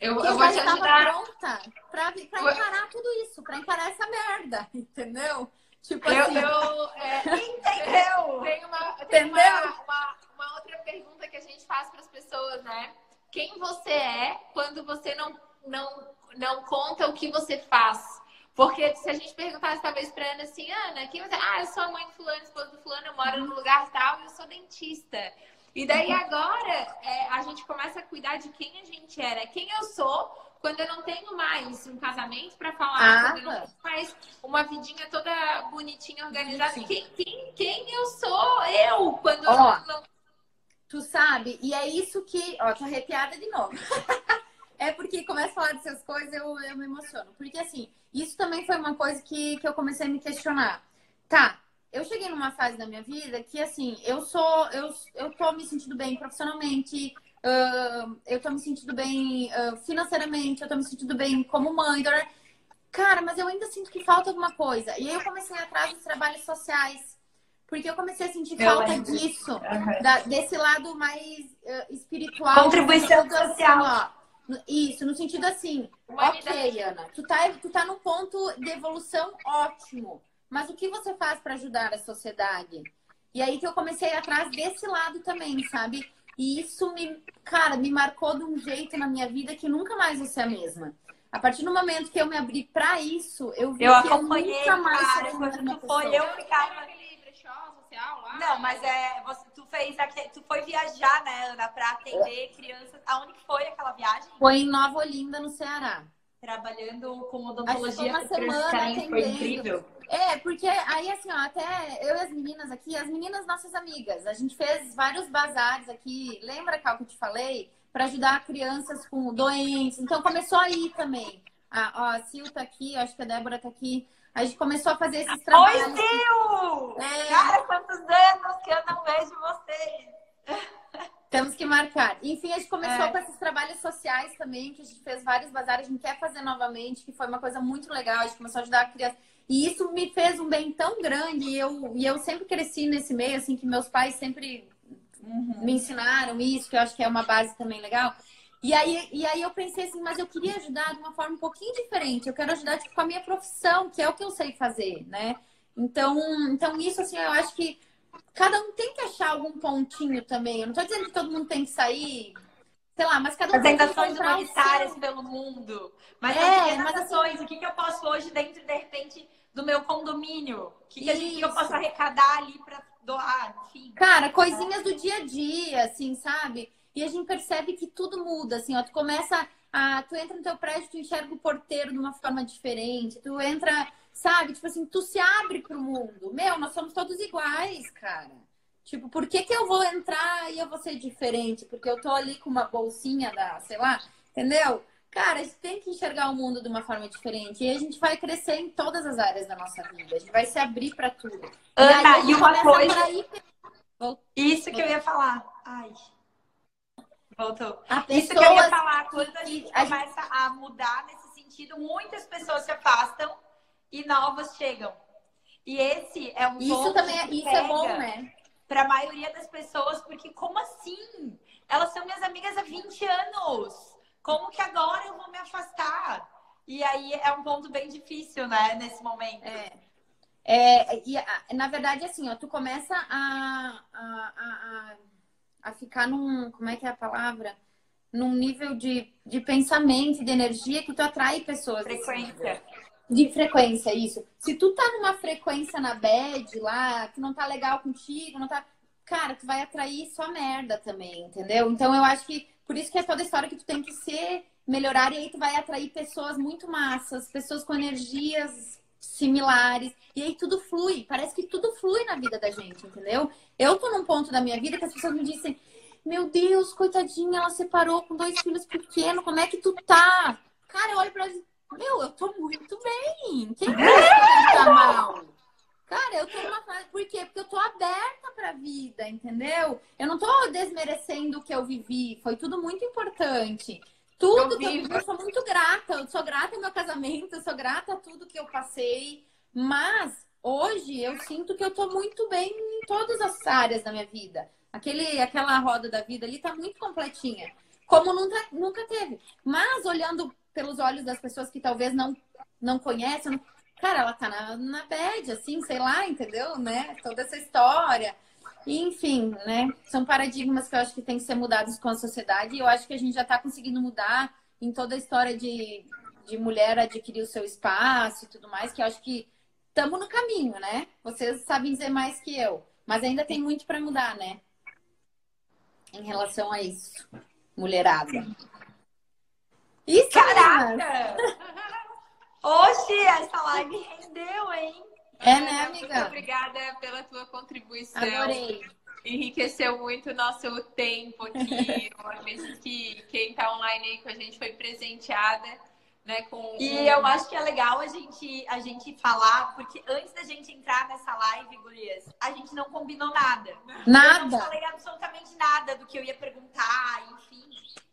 eu, eu, eu vou te ajudar. pronta para encarar tudo isso, para encarar essa merda, entendeu? Tipo eu, assim. Eu, é, entendeu? Tem, uma, tem uma, uma, uma, outra pergunta que a gente faz para as pessoas, né? Quem você é quando você não, não, não conta o que você faz? Porque se a gente perguntasse talvez para Ana assim, Ana, quem você? Ah, eu sou a mãe do fulano, esposa do fulano, eu moro no lugar tal, eu sou dentista. E daí agora é, a gente começa a cuidar de quem a gente era, quem eu sou quando eu não tenho mais um casamento para falar, ah, quando eu não tenho mais uma vidinha toda bonitinha, organizada, quem, quem, quem eu sou eu quando ó, eu não, Tu sabe, e é isso que. Ó, tô arrepiada de novo. é porque começa a falar dessas coisas, eu, eu me emociono. Porque assim, isso também foi uma coisa que, que eu comecei a me questionar. Tá, eu cheguei numa fase da minha vida que assim, eu sou, eu, eu tô me sentindo bem profissionalmente, uh, eu tô me sentindo bem uh, financeiramente, eu tô me sentindo bem como mãe. Cara, mas eu ainda sinto que falta alguma coisa. E aí eu comecei atrás dos trabalhos sociais. Porque eu comecei a sentir eu falta lembro. disso, uhum. da, desse lado mais uh, espiritual. Contribuição social. Assim, ó, isso, no sentido assim, ok, Ana, tu tá, tu tá num ponto de evolução ótimo, mas o que você faz para ajudar a sociedade? E aí que eu comecei atrás desse lado também, sabe? E isso me, cara, me marcou de um jeito na minha vida que nunca mais vou ser a mesma. A partir do momento que eu me abri para isso, eu vi eu que acompanhei, eu nunca mais cara, quando tu foi, eu ficava social lá. Não, mas é. Você, tu fez aqui, tu foi viajar, né, Ana, pra atender crianças. Aonde que foi aquela viagem? Foi em Nova Olinda, no Ceará. Trabalhando com Acho que odontologia foi uma semana foi incrível. É, porque aí assim, ó, até eu e as meninas aqui, as meninas nossas amigas, a gente fez vários bazares aqui. Lembra, Cal, que eu te falei? Para ajudar crianças com doentes. Então começou aí também. A, ó, a Sil tá aqui, acho que a Débora tá aqui. A gente começou a fazer esses Oi, trabalhos. Sil! É. Cara, quantos anos que eu não vejo vocês! Temos que marcar. Enfim, a gente começou É. com esses trabalhos sociais também, que a gente fez vários bazares, a gente quer fazer novamente, que foi uma coisa muito legal. A gente começou a ajudar a criança. E isso me fez um bem tão grande. E eu, e eu sempre cresci nesse meio, assim, que meus pais sempre me ensinaram isso, que eu acho que é uma base também legal. E aí, e aí eu pensei assim, mas eu queria ajudar de uma forma um pouquinho diferente. Eu quero ajudar tipo, com a minha profissão, que é o que eu sei fazer, né? Então, então isso assim, eu acho que cada um tem que achar algum pontinho também. Eu não tô dizendo que todo mundo tem que sair, sei lá, mas cada um Fazendo tem que ações humanitárias pelo mundo. Mas É, pequenas mas assim- ações. O que, que eu posso hoje dentro, de repente, do meu condomínio? O que, que, a gente, que eu posso arrecadar ali pra doar? Enfim. Cara, coisinhas do dia a dia, assim, sabe? E a gente percebe que tudo muda, assim, ó. Tu começa a. Tu entra no teu prédio, tu enxerga o porteiro de uma forma diferente. Tu entra, sabe? Tipo assim, tu se abre pro mundo. Meu, nós somos todos iguais, cara. Tipo, por que, que eu vou entrar e eu vou ser diferente? Porque eu tô ali com uma bolsinha da, sei lá, entendeu? Cara, a gente tem que enxergar o mundo de uma forma diferente. E a gente vai crescer em todas as áreas da nossa vida. A gente vai se abrir pra tudo. Ana, a gente e uma a coisa- atrair Isso que eu ia falar. Ai. Voltou. a Isso que eu ia falar. Quando a gente a gente- começa a mudar nesse sentido, muitas pessoas se afastam e novas chegam. E esse é um Isso também é, isso é bom, né? Pra maioria das pessoas, porque como assim? Elas são minhas amigas há 20 anos. Como que agora eu vou me afastar? E aí é um ponto bem difícil, né, nesse momento. É. É, e na verdade, assim, ó, tu começa a, a, a, a- ficar num. Como é que é a palavra? Num nível de, de pensamento e de energia que tu atrai pessoas. nível. Frequência. De frequência, isso. Se tu tá numa frequência na bad lá, que não tá legal contigo, não tá. Cara, tu vai atrair só merda também, entendeu? Então eu acho que por isso que é toda história que tu tem que ser, melhorar, e aí tu vai atrair pessoas muito massas, pessoas com energias similares, e aí tudo flui. Parece que tudo flui na vida da gente, entendeu? Eu tô num ponto da minha vida que as pessoas me dizem, meu Deus, coitadinha, ela separou com dois filhos pequenos, como é que tu tá? Cara, eu olho pra ela e meu, eu tô muito bem. Quem disse que tá mal? Cara, eu tô numa fase. Por quê? Porque eu tô aberta pra vida, entendeu? Eu não tô desmerecendo o que eu vivi. Foi tudo muito importante. Tudo Eu que eu vi- vivi, eu sou muito grata. Eu sou grata ao meu casamento, eu sou grata a tudo que eu passei. Mas hoje eu sinto que eu tô muito bem em todas as áreas da minha vida. Aquele, aquela roda da vida ali tá muito completinha. Como nunca, nunca teve. Mas olhando pelos olhos das pessoas que talvez não, não conhecem, cara, ela tá na, na bad, assim, sei lá, entendeu? Né? Toda essa história. E, Enfim, né? São paradigmas que eu acho que tem que ser mudados com a sociedade. E eu acho que a gente já tá conseguindo mudar em toda a história de, de mulher adquirir o seu espaço e tudo mais, que eu acho que estamos no caminho, né? Vocês sabem dizer mais que eu. Mas ainda tem muito para mudar, né? Em relação a isso. Mulherada. Isso! Caraca! Hoje essa live rendeu, hein? É, né, amiga? Muito obrigada pela tua contribuição. Adorei. Enriqueceu muito o nosso tempo aqui. Eu acredito que quem está online aí com a gente foi presenteada, né? Com E eu acho que é legal a gente, a gente falar, porque antes da gente entrar nessa live, gurias, a gente não combinou nada. Eu não Nada. falei absolutamente nada do que eu ia perguntar, enfim.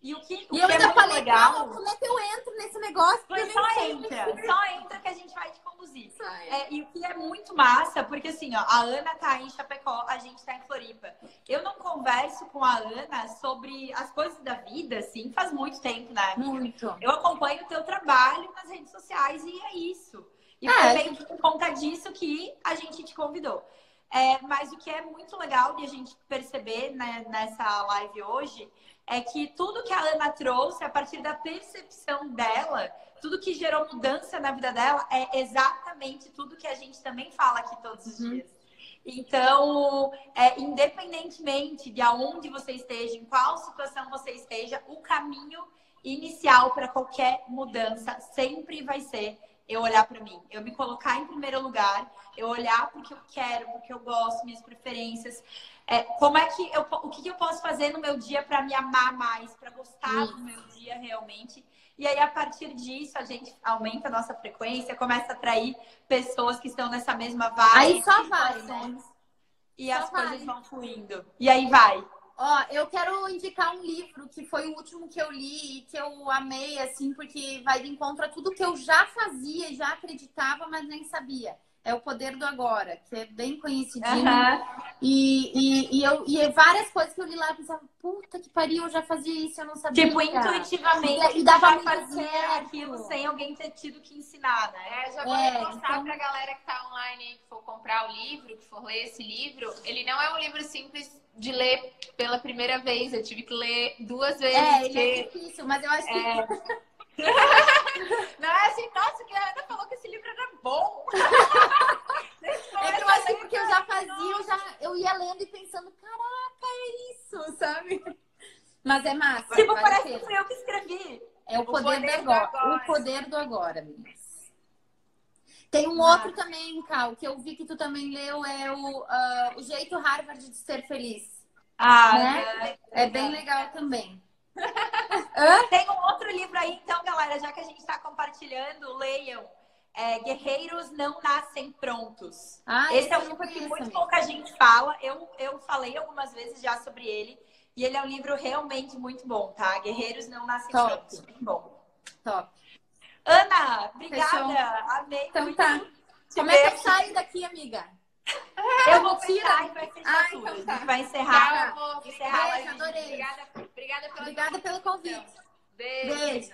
E o que, o E eu que é ainda muito falei, legal... como é que eu entro nesse negócio? Eu só entra, só entra que a gente vai te conduzir. É, e o que é muito massa, porque assim, ó, a Ana tá em Chapecó, a gente tá em Floripa. Eu não converso com a Ana sobre as coisas da vida, assim, faz muito tempo, né? Muito. Eu acompanho o teu trabalho nas redes sociais e é isso. E É, foi que por conta disso que a gente te convidou. É, mas o que é muito legal de a gente perceber né, nessa live hoje é que tudo que a Ana trouxe, a partir da percepção dela, tudo que gerou mudança na vida dela, é exatamente tudo que a gente também fala aqui todos os Uhum. dias. Então, é, independentemente de aonde você esteja, em qual situação você esteja, o caminho inicial para qualquer mudança sempre vai ser eu olhar para mim, eu me colocar em primeiro lugar, eu olhar porque eu quero, porque eu gosto, minhas preferências. É, como é que eu, o que eu posso fazer no meu dia para me amar mais, para gostar do meu dia realmente? E aí, a partir disso, a gente aumenta a nossa frequência, começa a atrair pessoas que estão nessa mesma vibe. Aí só vai, né? E só as vai. coisas vão fluindo. E aí vai. Ó, eu quero indicar um livro que foi o último que eu li e que eu amei, assim, porque vai de encontro a tudo que eu já fazia, já acreditava, mas nem sabia é o Poder do Agora, que é bem conhecidinho. Uhum. E, e, e, eu, e várias coisas que eu li lá, eu pensava, puta que pariu, eu já fazia isso, eu não sabia. Tipo, intuitivamente, e dava pra fazer aquilo sem alguém ter tido que ensinar, né? É, já vou é, reforçar então... pra galera que tá online que for comprar o livro, que for ler esse livro. Ele não é um livro simples de ler pela primeira vez, eu tive que ler duas vezes. É, ele é difícil, mas eu acho que... É... Não é assim, nossa, que a Ana falou que esse livro era bom. é que eu acho que porque eu já fazia, eu, já, eu ia lendo e pensando, caraca, é isso, sabe? Mas é massa. Tipo, parece que fui eu que escrevi. É o, o poder, poder, do, agora. agora. O poder do agora, meninas. Tem um outro também, Cal, que eu vi que tu também leu, é o, uh, o Jeito Harvard de Ser Feliz. Ah, né? é, é bem legal também. Tem um outro livro aí, então, galera, já que a gente está compartilhando, leiam. É, Guerreiros não nascem prontos. Ah, Esse é um livro que muito pouca gente fala. Eu, eu falei algumas vezes já sobre ele. E ele é um livro realmente muito bom, tá? Guerreiros não nascem Top. prontos. Muito bom. Top. Ana, obrigada. Fechou. Amei então, muito. Tá. Como é que eu saio daqui, amiga? Eu vou tirar e vai fechar ah, tudo. Então tá. vai encerrar. Tchau, encerrar Beijo, adorei. Obrigada, obrigada, obrigada pelo convite. Beijo.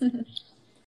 Beijo.